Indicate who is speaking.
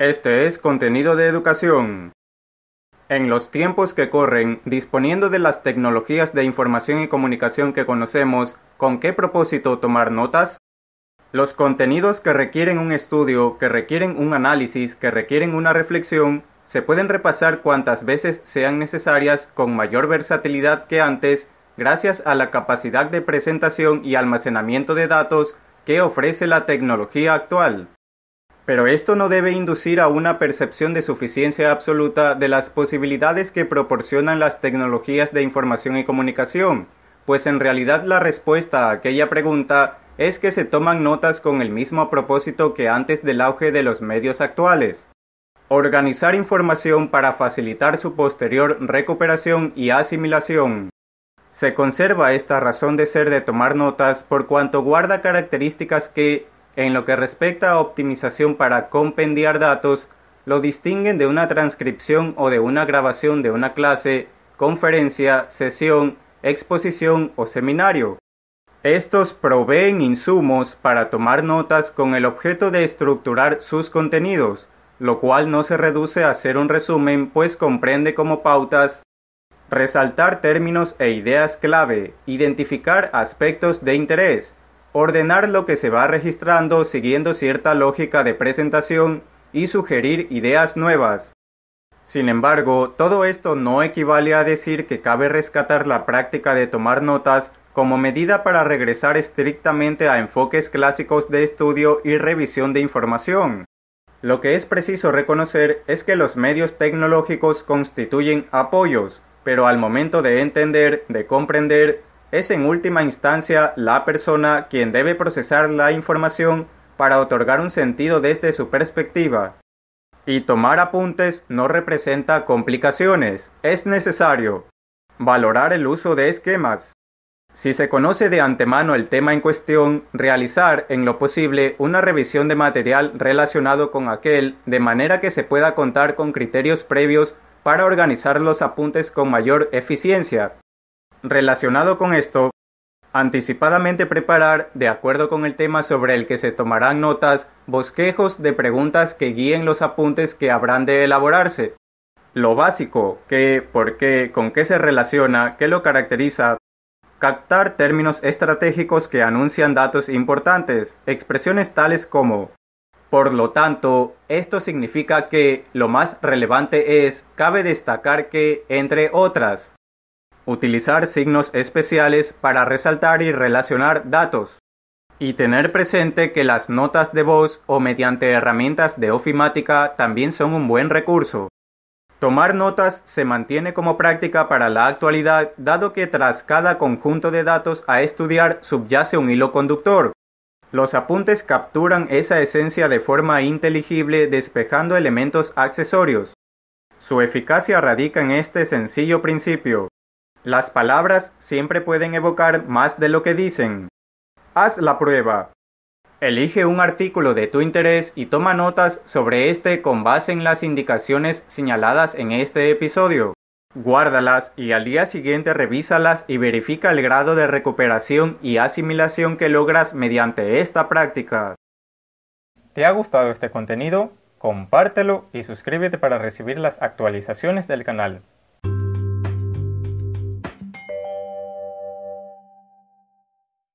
Speaker 1: Este es contenido de educación. En los tiempos que corren, disponiendo de las tecnologías de información y comunicación que conocemos, ¿con qué propósito tomar notas? Los contenidos que requieren un estudio, que requieren un análisis, que requieren una reflexión, se pueden repasar cuantas veces sean necesarias con mayor versatilidad que antes, gracias a la capacidad de presentación y almacenamiento de datos que ofrece la tecnología actual. Pero esto no debe inducir a una percepción de suficiencia absoluta de las posibilidades que proporcionan las tecnologías de información y comunicación, pues en realidad la respuesta a aquella pregunta es que se toman notas con el mismo propósito que antes del auge de los medios actuales. Organizar información para facilitar su posterior recuperación y asimilación. Se conserva esta razón de ser de tomar notas por cuanto guarda características que, en lo que respecta a optimización para compendiar datos, lo distinguen de una transcripción o de una grabación de una clase, conferencia, sesión, exposición o seminario. Estos proveen insumos para tomar notas con el objeto de estructurar sus contenidos, lo cual no se reduce a hacer un resumen, pues comprende como pautas resaltar términos e ideas clave, identificar aspectos de interés, ordenar lo que se va registrando siguiendo cierta lógica de presentación y sugerir ideas nuevas. Sin embargo, todo esto no equivale a decir que cabe rescatar la práctica de tomar notas como medida para regresar estrictamente a enfoques clásicos de estudio y revisión de información. Lo que es preciso reconocer es que los medios tecnológicos constituyen apoyos, pero al momento de entender, de comprender, es en última instancia la persona quien debe procesar la información para otorgar un sentido desde su perspectiva. Y tomar apuntes no representa complicaciones, es necesario. Valorar el uso de esquemas. Si se conoce de antemano el tema en cuestión, realizar en lo posible una revisión de material relacionado con aquel de manera que se pueda contar con criterios previos para organizar los apuntes con mayor eficiencia. Relacionado con esto, anticipadamente preparar, de acuerdo con el tema sobre el que se tomarán notas, bosquejos de preguntas que guíen los apuntes que habrán de elaborarse. Lo básico, qué, por qué, con qué se relaciona, qué lo caracteriza, captar términos estratégicos que anuncian datos importantes, expresiones tales como por lo tanto, esto significa que lo más relevante es, cabe destacar que, entre otras, utilizar signos especiales para resaltar y relacionar datos, y tener presente que las notas de voz o mediante herramientas de ofimática también son un buen recurso. Tomar notas se mantiene como práctica para la actualidad dado que tras cada conjunto de datos a estudiar subyace un hilo conductor, los apuntes capturan esa esencia de forma inteligible despejando elementos accesorios. Su eficacia radica en este sencillo principio. Las palabras siempre pueden evocar más de lo que dicen. Haz la prueba. Elige un artículo de tu interés y toma notas sobre este con base en las indicaciones señaladas en este episodio. Guárdalas y al día siguiente revísalas y verifica el grado de recuperación y asimilación que logras mediante esta práctica. ¿Te ha gustado este contenido? Compártelo y suscríbete para recibir las actualizaciones del canal.